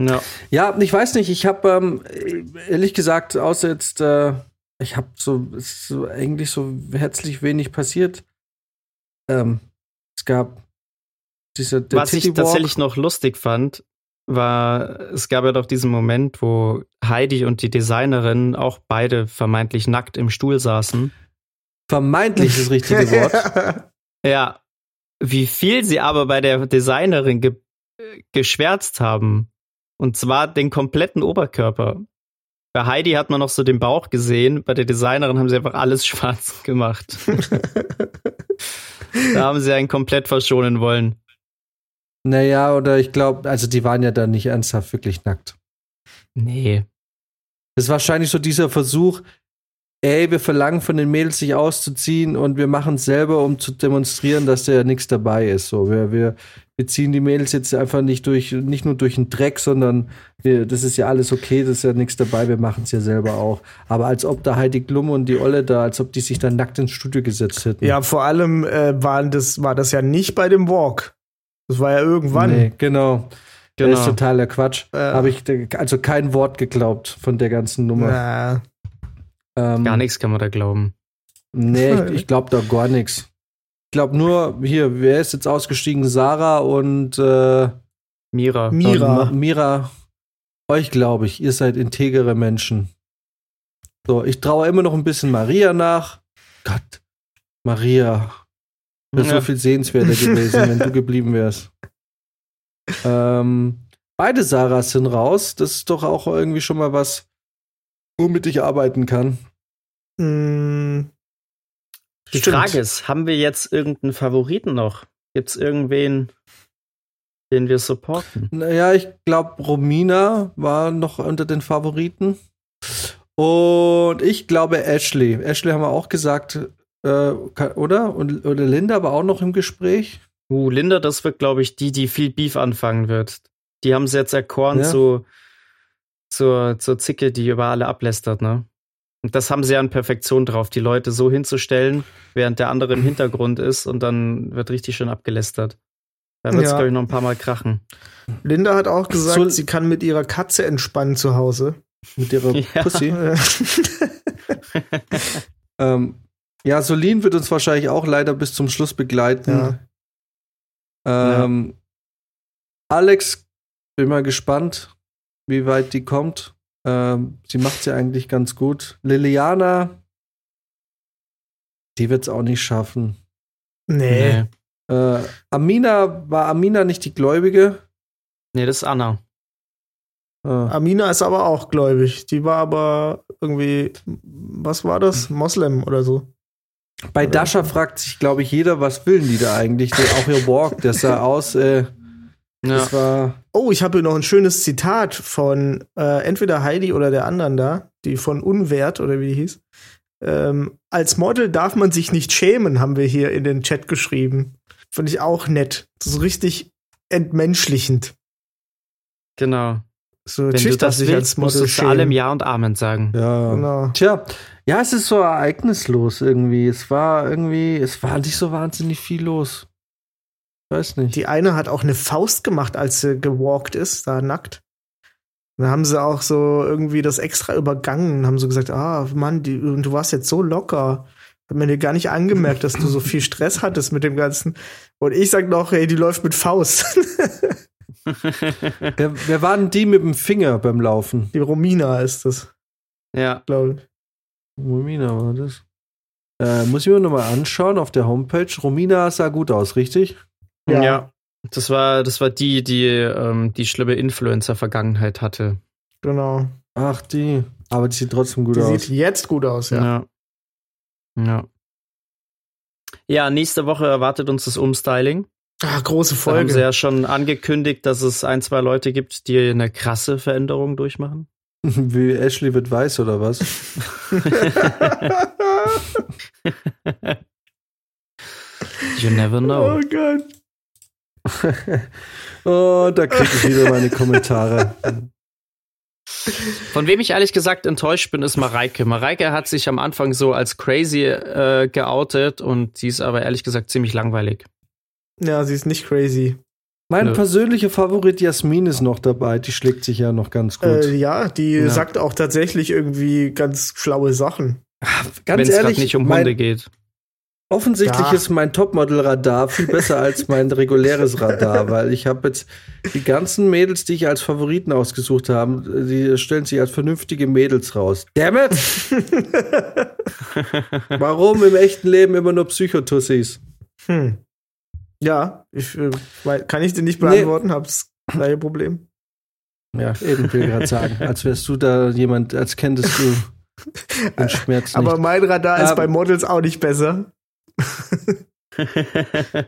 F: Ja.
D: Ja, ich weiß nicht. Ich habe ähm, ehrlich gesagt, außer jetzt, äh, ich habe so, so eigentlich so herzlich wenig passiert. Ähm, es gab Dieser, der
F: Was ich
D: Walk.
F: tatsächlich noch lustig fand, war, es gab ja doch diesen Moment, wo Heidi und die Designerin auch beide vermeintlich nackt im Stuhl saßen.
D: Vermeintlich das richtige *laughs* Wort.
F: Ja, wie viel sie aber bei der Designerin ge geschwärzt haben. Und zwar den kompletten Oberkörper. Bei Heidi hat man noch so den Bauch gesehen, bei der Designerin haben sie einfach alles *laughs* schwarz gemacht. da haben sie einen komplett verschonen wollen.
D: Naja, oder ich glaube, also die waren ja dann nicht ernsthaft wirklich nackt.
F: Nee.
D: Das ist wahrscheinlich so dieser Versuch, ey, wir verlangen von den Mädels sich auszuziehen und wir machen es selber, um zu demonstrieren, dass da ja nichts dabei ist. So, wir, wir, wir ziehen die Mädels jetzt einfach nicht durch, nicht nur durch den Dreck, sondern wir, das ist ja alles okay, das ist ja nichts dabei, wir machen es ja selber auch. Aber als ob da Heidi Klum und die Olle da, als ob die sich dann nackt ins Studio gesetzt hätten.
E: Ja, vor allem äh, waren das, war das ja nicht bei dem Walk. Das war ja irgendwann.
D: Nee, genau. Das ist
F: Genau.
D: totaler Quatsch.
E: Äh.
D: Habe ich äh, also kein Wort geglaubt von der ganzen Nummer.
E: Na,
D: Ähm,
F: Gar nichts kann man da glauben.
D: Nee, *laughs* ich, ich glaube da gar nichts. Ich glaube nur, hier, wer ist jetzt ausgestiegen? Sarah und äh,
F: Mira.
E: Mira.
D: und Mira. Euch glaube ich, ihr seid integere Menschen. So, ich traue immer noch ein bisschen Maria nach. Gott, Maria. Wäre
F: Ja.
D: so viel sehenswerter gewesen, wenn du geblieben wärst. *laughs* Ähm, beide Sarahs sind raus. Das ist doch auch irgendwie schon mal was, womit ich arbeiten kann.
E: Mh,
F: Die
E: stimmt.
F: Frage ist, haben wir jetzt irgendeinen Favoriten noch? Gibt es irgendwen, den wir supporten?
D: Naja, ich glaube, Romina war noch unter den Favoriten. Und ich glaube, Ashley. Ashley haben wir auch gesagt, äh, oder? Und, oder Linda war auch noch im Gespräch.
F: Uh, Linda, das wird, glaube ich, die, die viel Beef anfangen wird. Die haben sie jetzt erkoren
D: Ja.
F: zu, zur, zur Zicke, die über alle ablästert, ne? Und das haben sie ja in Perfektion drauf, die Leute so hinzustellen, während der andere im *clears throat* Hintergrund ist und dann wird richtig schön abgelästert. Da wird es,
E: Ja.
F: glaube ich, noch ein paar Mal krachen.
E: Linda hat auch gesagt,
D: So-
E: sie kann mit ihrer Katze entspannen zu Hause.
D: Mit ihrer *laughs*
F: Ja. *laughs*
D: Pussy.
E: Äh,
D: Ähm, ja, Solin wird uns wahrscheinlich auch leider bis zum Schluss begleiten. Ähm, Alex, bin mal gespannt, wie weit die kommt. Ähm, sie macht sie eigentlich ganz gut. Liliana, die wird es auch nicht schaffen.
E: nee.
D: Äh, Amina, war Amina nicht die Gläubige?
F: Nee, das ist Anna.
D: Äh,
E: Amina ist aber auch gläubig. Die war aber irgendwie, was war das? Moslem oder so.
D: bei Dasha fragt sich, glaube ich, jeder, was will die da eigentlich? Der, auch ihr Walk, der sah aus, äh,
F: Ja.
D: das war.
E: Oh, ich habe hier noch ein schönes Zitat von äh, entweder Heidi oder der anderen da, die von Unwert oder wie die hieß. Ähm, als Model darf man sich nicht schämen, haben wir hier in den Chat geschrieben. Fand ich auch nett. So richtig entmenschlichend.
F: Genau.
E: So,
F: Wenn du das willst, musst du zu allem Ja und Amen sagen.
D: Ja.
E: Genau.
D: Tja, ja, es ist so ereignislos irgendwie. Es war irgendwie, es war nicht so wahnsinnig viel los. Weiß nicht.
E: Die eine hat auch eine Faust gemacht, als sie gewalkt ist, da nackt. Da haben sie auch so irgendwie das extra übergangen und haben so gesagt, ah, Mann, die, du warst jetzt so locker. Hat mir dir gar nicht angemerkt, dass du so viel Stress hattest mit dem Ganzen. Und ich sag noch, ey, die läuft mit Faust. *laughs*
D: wer, wer war denn die mit dem Finger beim Laufen?
E: die Romina ist das,
F: ja.
E: glaube ich.
D: Romina war das. Äh, muss ich mir nochmal anschauen auf der Homepage. Romina sah gut aus, richtig?
F: Ja. Das war, das war die, die ähm, die schlimme Influencer-Vergangenheit hatte.
E: Genau.
D: Ach, die. Aber die sieht trotzdem gut
E: Die
D: aus.
E: sieht jetzt gut aus, ja.
F: Ja. Ja. Ja, nächste Woche erwartet uns das Umstyling.
E: Ah, große
F: Da haben sie
E: Folge.
F: ja schon angekündigt, dass es ein, zwei Leute gibt, die eine krasse Veränderung durchmachen. *laughs*
D: Wie Ashley wird weiß oder was? *laughs* *laughs*
F: You never know.
E: oh Gott. *laughs*
D: oh, da kriege ich wieder meine Kommentare.
F: Von wem ich ehrlich gesagt enttäuscht bin, ist Mareike. Mareike hat sich am Anfang so als crazy äh, geoutet und sie ist aber ehrlich gesagt ziemlich langweilig.
E: Ja, sie ist nicht crazy.
D: Mein
F: Nö.
D: persönlicher Favorit Jasmin ist noch dabei. Die schlägt sich ja noch ganz gut.
E: Äh, ja, die
D: Ja.
E: sagt auch tatsächlich irgendwie ganz schlaue Sachen.
D: ganz
F: Wenn es gerade
D: ehrlich,
F: nicht um
D: mein,
F: Hunde geht.
D: Offensichtlich
E: Ja.
D: ist mein Topmodel-Radar viel besser als mein reguläres Radar, *laughs* weil ich habe jetzt die ganzen Mädels, die ich als Favoriten ausgesucht habe, die stellen sich als vernünftige Mädels raus. Damn it! *laughs* Warum im echten Leben immer nur Psychotussis?
E: Hm. Ja, ich, äh, kann ich dir nicht
D: Nee.
E: beantworten, hab's gleiche Problem.
D: Ja, eben will ich gerade sagen, als wärst du da jemand, als kenntest du *laughs* den Schmerz nicht.
E: Aber mein Radar ist
D: Ähm,
E: bei Models auch nicht besser. *laughs*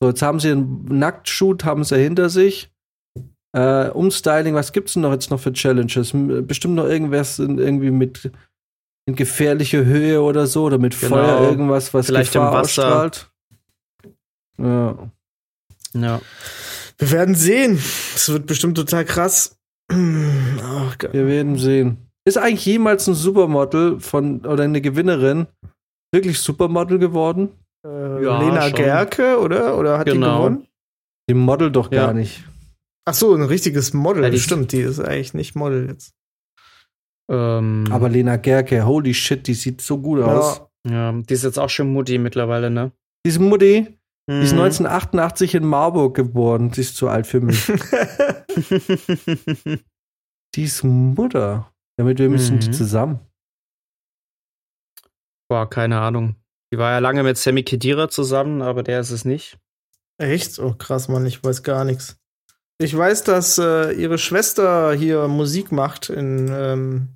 D: So, jetzt haben sie einen Nacktshoot, haben sie hinter sich. Äh, Umstyling, was gibt's denn noch jetzt noch für Challenges? M- Bestimmt noch irgendwas in, irgendwie mit in gefährliche Höhe oder so oder mit
F: Genau.
D: Feuer irgendwas, was
F: Vielleicht
D: Gefahr
F: im Wasser.
D: ausstrahlt. Ja.
F: ja.
E: Wir werden sehen. Es wird bestimmt total krass. Ach, *clears throat* Gott.
D: Wir werden sehen. Ist eigentlich jemals ein Supermodel von oder eine Gewinnerin wirklich Supermodel geworden?
E: Äh,
F: Ja,
E: Lena
F: schon.
E: Gerke, oder? Oder hat die
F: Genau.
E: gewonnen?
D: Die Model doch gar
F: Ja.
D: nicht.
E: Ach so, ein richtiges Model.
F: Ja, die-
E: Stimmt, die ist eigentlich nicht Model jetzt.
F: Ähm,
D: Aber Lena Gerke, holy shit, die sieht so gut aus.
E: Ja,
F: ja, die ist jetzt auch schon Mutti mittlerweile, ne?
D: Diese Mutti, die ist
F: Mhm.
D: 1988 in Marburg geboren. Die ist zu alt für mich. *laughs* Die ist Mutter. Ja, mit wem sind die
F: Mhm.
D: zusammen?
F: Boah, keine Ahnung. Die war ja lange mit Sammy Kedira zusammen, aber der ist es nicht.
E: Echt? Oh, krass, Mann, ich weiß gar nichts. Ich weiß, dass äh, ihre Schwester hier Musik macht. In ähm,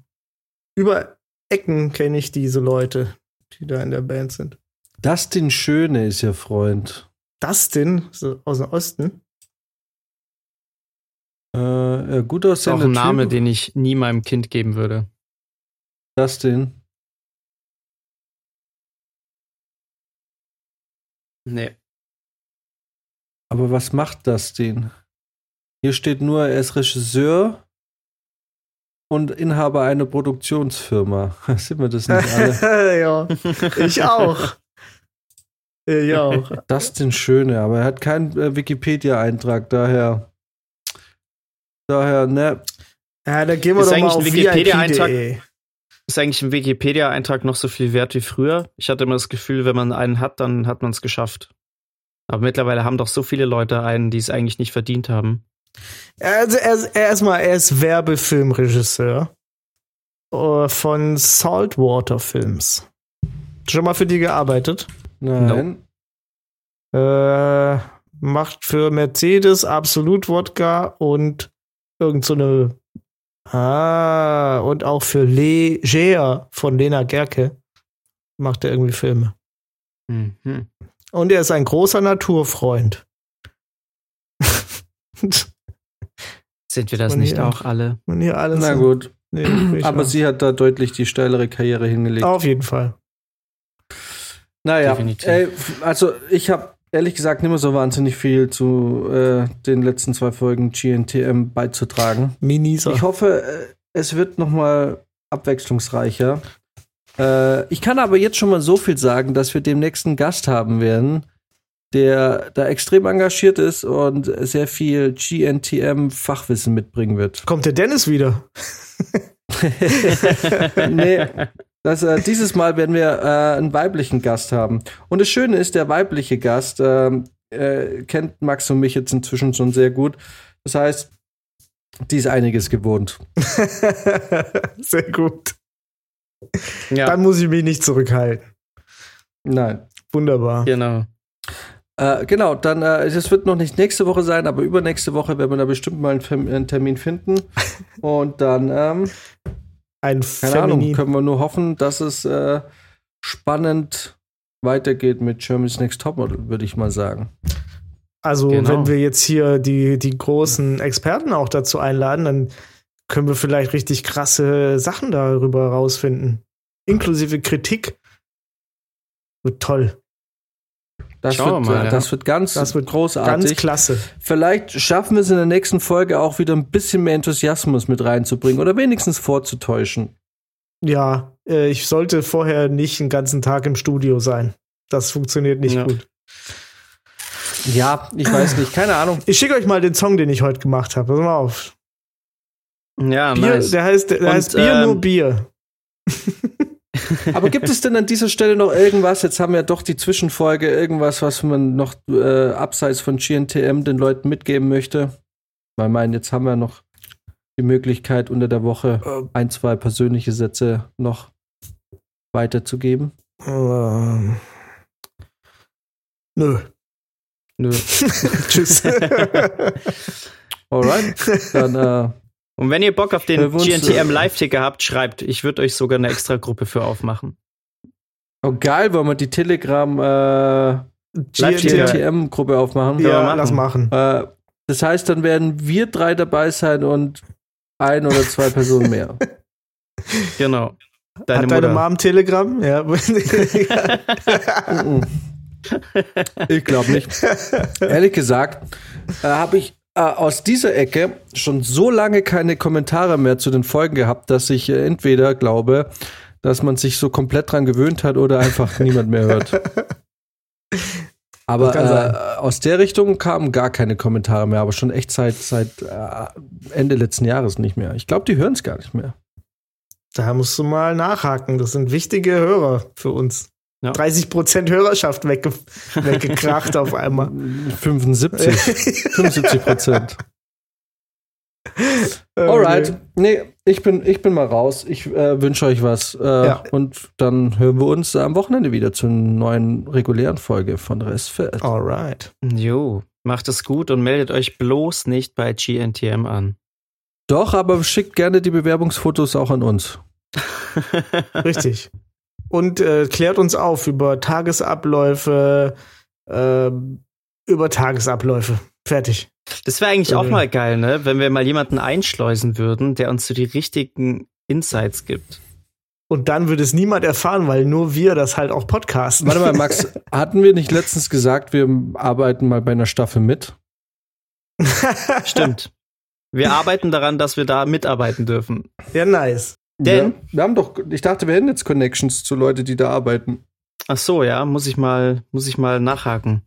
E: über Ecken kenne ich diese Leute, die da in der Band sind.
D: Dustin Schöne ist ihr Freund.
E: Dustin, so aus dem Osten.
D: Äh, ja, gut
F: Ist auch
D: aussehender
F: ein Name,
D: Typ.
F: den ich nie meinem Kind geben würde.
D: Dustin.
F: Nee.
D: Aber was macht Dustin? Hier steht nur, er ist Regisseur und Inhaber einer Produktionsfirma. *laughs* Sind wir das nicht *laughs* alle?
E: ja, ich auch. Ich *laughs* auch.
D: Dustin Schöne, aber er hat keinen äh, Wikipedia-Eintrag, daher. Daher, ne,
E: Ja, da gehen wir
F: Ist
E: doch mal
F: eigentlich
E: auf
F: ein Wikipedia-Eintrag? Ist eigentlich ein Wikipedia-Eintrag noch so viel wert wie früher? Ich hatte immer das Gefühl, wenn man einen hat, dann hat man es geschafft. Aber mittlerweile haben doch so viele Leute einen, die es eigentlich nicht verdient haben.
E: Also er, erstmal, er ist Werbefilmregisseur äh, von Saltwater Films. Schon mal für die gearbeitet?
D: nein.
E: Äh, macht für Mercedes Absolut Wodka und irgend so eine Ah, und auch für Leger von Lena Gerke macht er irgendwie Filme.
F: Mhm.
E: Und er ist ein großer Naturfreund.
F: Sind wir das
E: Und
F: nicht
E: hier-
F: auch alle?
E: Und hier alles.
D: Na gut.
E: Nee,
D: Aber
E: auch.
D: sie hat da deutlich die steilere Karriere hingelegt.
E: Auf jeden Fall.
D: Naja, ey, also ich habe ehrlich gesagt nicht mehr so wahnsinnig viel zu äh, den letzten zwei Folgen GNTM beizutragen.
E: Minieser.
D: Ich hoffe, äh, es wird noch mal abwechslungsreicher. Äh, ich kann aber jetzt schon mal so viel sagen, dass wir demnächst einen Gast haben werden, der da extrem engagiert ist und sehr viel GNTM-Fachwissen mitbringen wird.
E: Kommt der Dennis wieder? *laughs*
D: nee, das, äh, dieses Mal werden wir äh, einen weiblichen Gast haben. Und das Schöne ist, der weibliche Gast ähm, äh, kennt Max und mich jetzt inzwischen schon sehr gut. Das heißt, die ist einiges gewohnt. *laughs*
E: Sehr gut.
F: Ja,
E: Dann muss ich mich nicht zurückhalten.
D: Nein.
E: Wunderbar.
F: genau.
D: Äh, genau, dann, äh, es wird noch nicht nächste Woche sein, aber übernächste Woche werden wir da bestimmt mal einen, Term- einen Termin finden. *laughs* Und dann, ähm,
E: Ein
D: keine Ahnung,
E: Feminin.
D: können wir nur hoffen, dass es äh, spannend weitergeht mit Germany's Next Topmodel, würde ich mal sagen.
E: Also,
F: Genau.
E: wenn wir jetzt hier die, die großen Experten auch dazu einladen, dann können wir vielleicht richtig krasse Sachen darüber rausfinden. Inklusive Kritik. Wird toll.
D: Das,
F: Schauen
D: wird,
F: wir mal,
D: äh,
F: ja.
D: das wird ganz,
E: Das wird
D: großartig.
E: Ganz klasse.
D: Vielleicht schaffen wir es in der nächsten Folge auch wieder ein bisschen mehr Enthusiasmus mit reinzubringen oder wenigstens vorzutäuschen.
E: Ja, äh, ich sollte vorher nicht einen ganzen Tag im Studio sein. Das funktioniert nicht
F: Ja.
E: gut.
D: Ja, ich weiß nicht, keine Ahnung.
E: Ich schicke euch mal den Song, den ich heute gemacht habe. Pass mal auf.
F: Ja,
E: Bier,
F: nice.
E: Der heißt, der
F: Und,
E: heißt Bier
F: ähm,
E: nur Bier. *laughs*
D: Aber gibt es denn an dieser Stelle noch irgendwas? Jetzt haben wir doch die Zwischenfolge, irgendwas, was man noch äh, abseits von GNTM den Leuten mitgeben möchte? Weil mein, jetzt haben wir noch die Möglichkeit, unter der Woche
E: Äh.
D: ein, zwei persönliche Sätze noch weiterzugeben.
E: Ähm, nö.
F: Nö. *laughs*
E: Tschüss. *laughs*
D: Alright. Dann, äh,
F: Und wenn ihr Bock auf den GNTM Live-Ticker habt, schreibt. Ich würde euch sogar eine extra Gruppe für aufmachen.
D: oh geil, wollen wir die Telegram äh. GNTM-Gruppe aufmachen?
F: wir
E: ja,
F: machen.
E: lass machen.
D: Äh, das heißt, dann werden wir drei dabei sein und ein oder zwei Personen mehr. *laughs*
F: Genau. Deine
E: Hat deine
F: Mutter.
E: Mom Telegram? Ja. *laughs*
D: Ich glaube nicht. *laughs* Ehrlich gesagt, äh, habe ich aus dieser Ecke schon so lange keine Kommentare mehr zu den Folgen gehabt, dass ich äh, entweder glaube, dass man sich so komplett dran gewöhnt hat oder einfach *laughs* niemand mehr hört. Aber äh, aus der Richtung kamen gar keine Kommentare mehr, aber schon echt seit, seit äh, Ende letzten Jahres nicht mehr. Ich glaube, die hören es gar nicht mehr.
E: Da musst du mal nachhaken. Das sind wichtige Hörer für uns.
F: Ja.
E: 30% Hörerschaft wegge weggekracht auf einmal. *laughs*
D: 75, 75 Prozent.
E: Äh, *laughs*
D: Alright. Nee, ich bin, ich bin mal raus. Ich äh, wünsche euch was. Äh,
E: Ja.
D: Und dann hören wir uns am Wochenende wieder zur neuen regulären Folge von Restfeld.
E: Alright.
F: Jo. Macht es gut und meldet euch bloß nicht bei GNTM an.
D: Doch, aber schickt gerne die Bewerbungsfotos auch an uns. *laughs*
E: Richtig. Und äh, klärt uns auf über Tagesabläufe, äh, über Tagesabläufe. Fertig.
F: Das wäre eigentlich
E: Äh.
F: auch mal geil, ne? Wenn wir mal jemanden einschleusen würden, der uns so die richtigen Insights gibt.
E: Und dann würde es niemand erfahren, weil nur wir das halt auch podcasten.
D: Warte mal, Max, *laughs* hatten wir nicht letztens gesagt, wir arbeiten mal bei einer Staffel mit?
F: Stimmt. Wir arbeiten daran, dass wir da mitarbeiten dürfen.
E: ja, nice.
F: Denn-
D: ja, wir haben doch, ich dachte, wir hätten jetzt Connections zu Leuten, die da arbeiten.
F: Ach so, ja, muss ich mal, muss ich mal nachhaken.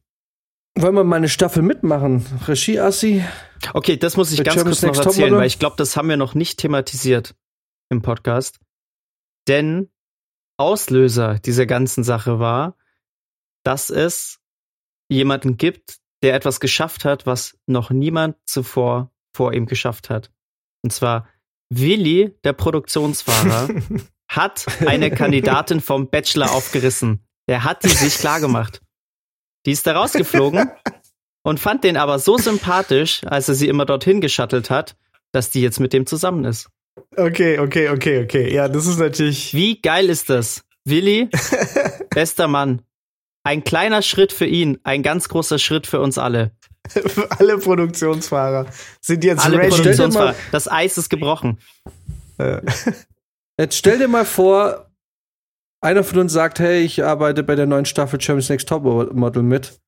D: Wollen wir mal eine Staffel mitmachen? Regie Assi?
F: Okay, das muss ich ganz
D: Germany's
F: kurz noch
D: Next
F: erzählen,
D: Topmodel?
F: weil ich glaube, das haben wir noch nicht thematisiert im Podcast. Denn Auslöser dieser ganzen Sache war, dass es jemanden gibt, der etwas geschafft hat, was noch niemand zuvor vor ihm geschafft hat. Und zwar Willi, der Produktionsfahrer, *laughs* hat eine Kandidatin vom Bachelor aufgerissen. Der hat die sich klargemacht. Die ist da rausgeflogen *laughs* und fand den aber so sympathisch, als er sie immer dorthin geschattelt hat, dass die jetzt mit dem zusammen ist.
E: Okay, okay, okay, okay. Ja, das ist natürlich.
F: Wie geil ist das? Willi, *laughs* bester Mann. Ein kleiner Schritt für ihn, ein ganz großer Schritt für uns alle.
E: Für *laughs* alle Produktionsfahrer sind jetzt
F: Alle
E: ready.
F: Produktionsfahrer. Das Eis ist gebrochen.
E: Äh, *laughs*
D: Jetzt stell dir mal vor, einer von uns sagt, hey, ich arbeite bei der neuen Staffel Champions Next Top Model mit.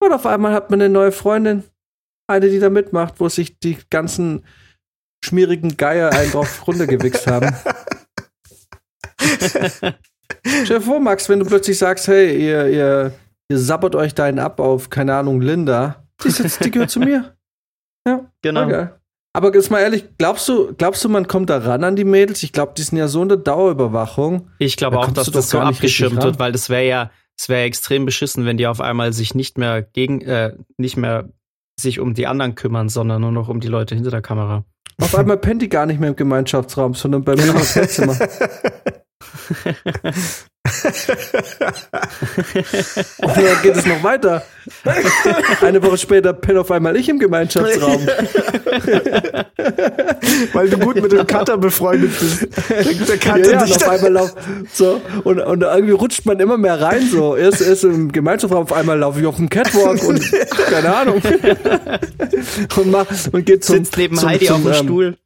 D: Und auf einmal hat man eine neue Freundin. Eine, die da mitmacht, wo sich die ganzen schmierigen Geier einen drauf *laughs* runtergewichst haben. Stell dir vor, Max, wenn du plötzlich sagst, hey, ihr, ihr, ihr sabbert euch da einen ab auf, keine Ahnung, Linda. Die, ist jetzt, die gehört zu mir. *laughs* Ja,
F: Genau.
D: geil. Aber jetzt mal ehrlich, glaubst du, glaubst du, man kommt da ran an die Mädels? Ich glaube, die sind ja so in der Dauerüberwachung.
F: Ich glaube
D: Da
F: auch, dass das so abgeschirmt wird, weil das wäre ja, es wäre ja extrem beschissen, wenn die auf einmal sich nicht mehr gegen, äh, nicht mehr sich um die anderen kümmern, sondern nur noch um die Leute hinter der Kamera.
D: Auf *laughs* einmal pennt die gar nicht mehr im Gemeinschaftsraum, sondern bei mir im Hotelzimmer. *laughs* Und dann geht es noch weiter. Eine Woche später pennt auf einmal ich im Gemeinschaftsraum.
E: weil du gut mit dem Cutter befreundet bist. Der, Cutter
D: Ja, ja, und
E: dich
D: auf einmal lauf, so und, und irgendwie rutscht man immer mehr rein so. Erst, erst im Gemeinschaftsraum, auf einmal laufe ich auf dem Catwalk und keine Ahnung und mach und geht zum
F: Sitzt neben
D: zum,
F: Heidi
D: zum,
F: auf dem
D: ähm,
F: Stuhl.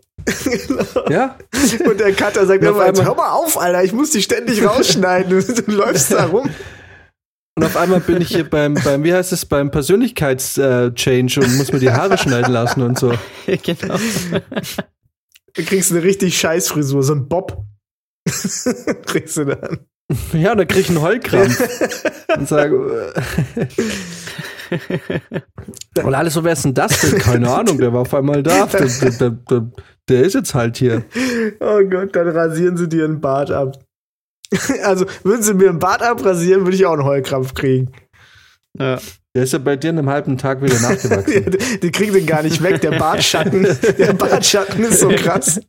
D: Ja,
E: Und der Cutter sagt immer, hör mal auf, Alter, ich muss dich ständig rausschneiden. Du, du *laughs* läufst da rum.
D: Und auf einmal bin ich hier beim, beim wie heißt es, beim Persönlichkeitschange und muss mir die Haare schneiden lassen und so. *laughs*
F: genau.
E: Du kriegst eine richtig scheiß Frisur, so ein Bob. *laughs* kriegst du dann.
D: Ja, und dann krieg ich einen Heulkrampf. und sage, äh. *laughs* und alles so, wer ist denn das denn? Keine *laughs* Ahnung, der war auf einmal da. Der, der, der, der, ist jetzt halt hier.
E: Oh Gott, dann rasieren sie dir einen Bart ab. *laughs* Also, würden sie mir im Bart abrasieren, würde ich auch einen Heulkrampf kriegen.
F: Ja.
D: Der ist ja bei dir in einem halben Tag wieder
E: Ja,
D: nachgewachsen.
E: die, die kriegen den gar nicht weg. Der Bartschatten, der Bartschatten ist so krass.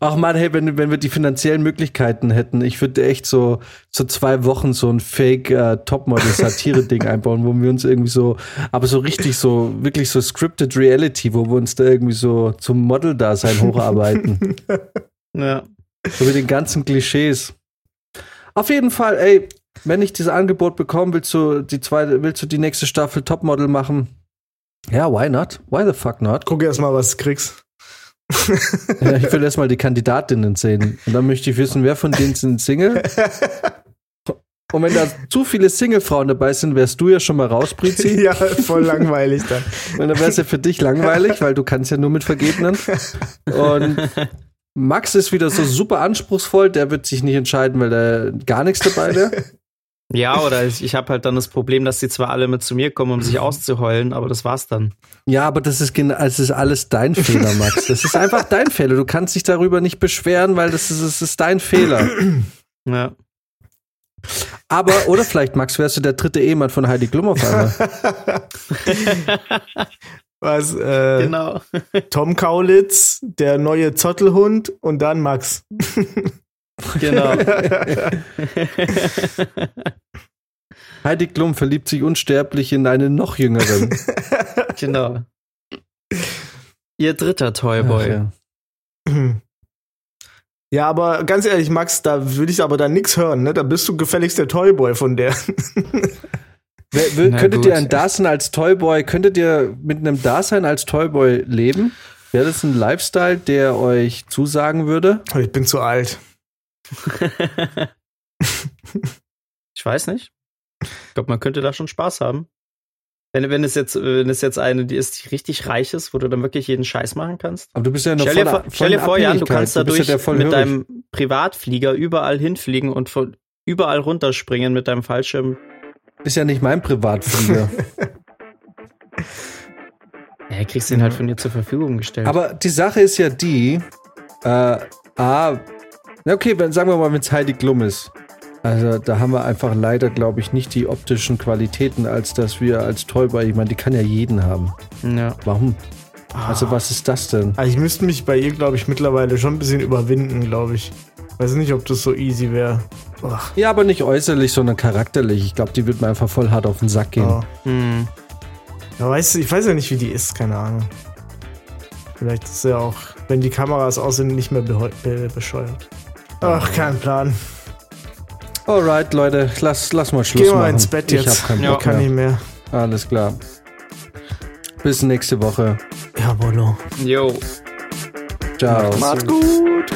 D: Ach man, hey, wenn, wenn wir die finanziellen Möglichkeiten hätten, ich würde echt so, so zwei Wochen so ein Fake äh, *laughs* einbauen, wo wir uns irgendwie so, aber so richtig so, wirklich so scripted Reality, wo wir uns da irgendwie so zum Model-Dasein hocharbeiten. *laughs*
F: ja.
D: so mit den ganzen Klischees. Auf jeden Fall, ey, wenn ich dieses Angebot bekomme, willst du die zweite, willst du die nächste Staffel Topmodel machen? Ja, why not? Why the fuck not?
E: Guck erst mal, was du kriegst. *laughs*
D: Ja, ich will erstmal die Kandidatinnen sehen. Und dann möchte ich wissen, wer von denen sind Single. *laughs* Und wenn da zu viele Single-Frauen dabei sind, wärst du ja schon mal raus, Prizi. *laughs*
E: Ja, voll langweilig dann.
D: Und dann wäre es ja für dich langweilig, weil du kannst ja nur mit Vergebenen. Und Max ist wieder so super anspruchsvoll, der wird sich nicht entscheiden, weil da gar nichts dabei wäre.
F: Ja, oder ich, ich habe halt dann das Problem, dass die zwar alle mit zu mir kommen, um sich *laughs* auszuheulen, aber das war's dann.
D: Ja, aber das ist, genau, das ist alles dein Fehler, Max. *laughs* Das ist einfach dein Fehler. Du kannst dich darüber nicht beschweren, weil das ist, das ist dein Fehler. *clears throat*
F: Ja.
D: Aber, oder vielleicht, Max, wärst du der dritte Ehemann von Heidi Klum auf einmal. *laughs*
E: Was, äh,
F: Genau.
E: Tom Kaulitz, der neue Zottelhund und dann Max.
F: Genau. *laughs*
D: Heidi Klum verliebt sich unsterblich in einen noch jüngeren. *laughs*
F: genau. Ihr dritter Toyboy.
D: Ach, ja. *clears throat*
E: Ja, aber ganz ehrlich, Max, da würde ich aber dann nix hören, ne? Da bist du gefälligst der Toyboy von der. *laughs*
D: Wer, wer,
F: Na
D: könntet
F: gut.
D: ihr ein Dasein als Toyboy, könntet ihr mit einem Dasein als Toyboy leben? Wäre das ein Lifestyle, der euch zusagen würde?
E: Ich bin zu alt. *laughs*
F: Ich weiß nicht. Ich glaube, man könnte da schon Spaß haben. Wenn, wenn es jetzt, wenn es jetzt eine, die ist, die richtig reich ist, wo du dann wirklich jeden Scheiß machen kannst.
D: Aber du bist ja noch
F: Stell dir, vor, stell dir vor, Jan, du kannst
D: da
F: dadurch
D: ja voll
F: mit deinem Privatflieger überall hinfliegen und von überall runterspringen mit deinem Fallschirm.
D: Ist ja nicht mein Privatflieger. *laughs*
F: Ja, kriegst den halt von dir zur Verfügung gestellt.
D: Aber die Sache ist ja die, äh, A, na okay, wenn, sagen wir mal, wenn es Heidi Klum ist. Also da haben wir einfach leider, glaube ich, nicht die optischen Qualitäten, als dass wir als Toyboy, ich meine, die kann ja jeden haben.
F: ja.
D: Warum? Also was ist das denn?
E: Also ich müsste mich bei ihr, glaube ich, mittlerweile schon ein bisschen überwinden, glaube ich. Weiß nicht, ob das so easy wäre.
D: Ja, aber nicht äußerlich, sondern charakterlich. Ich glaube, die wird mir einfach voll hart auf den Sack gehen.
E: ja.
F: Hm.
E: ja, weißt du, ich weiß ja nicht, wie die ist, keine Ahnung. Vielleicht ist sie auch, wenn die Kameras aus sind, nicht mehr beheu- be bescheuert. Ach, kein Plan.
D: Alright, Leute, lass, lass mal Schluss
E: Geh mal
D: machen.
E: ins Bett
D: Ich
E: jetzt.
D: hab keinen
F: Ja.
D: Bock
E: Kann nicht
D: mehr.
E: mehr.
D: Alles klar. Bis nächste Woche.
E: Ja, Bolo.
F: Jo.
D: Ciao.
E: Macht's gut.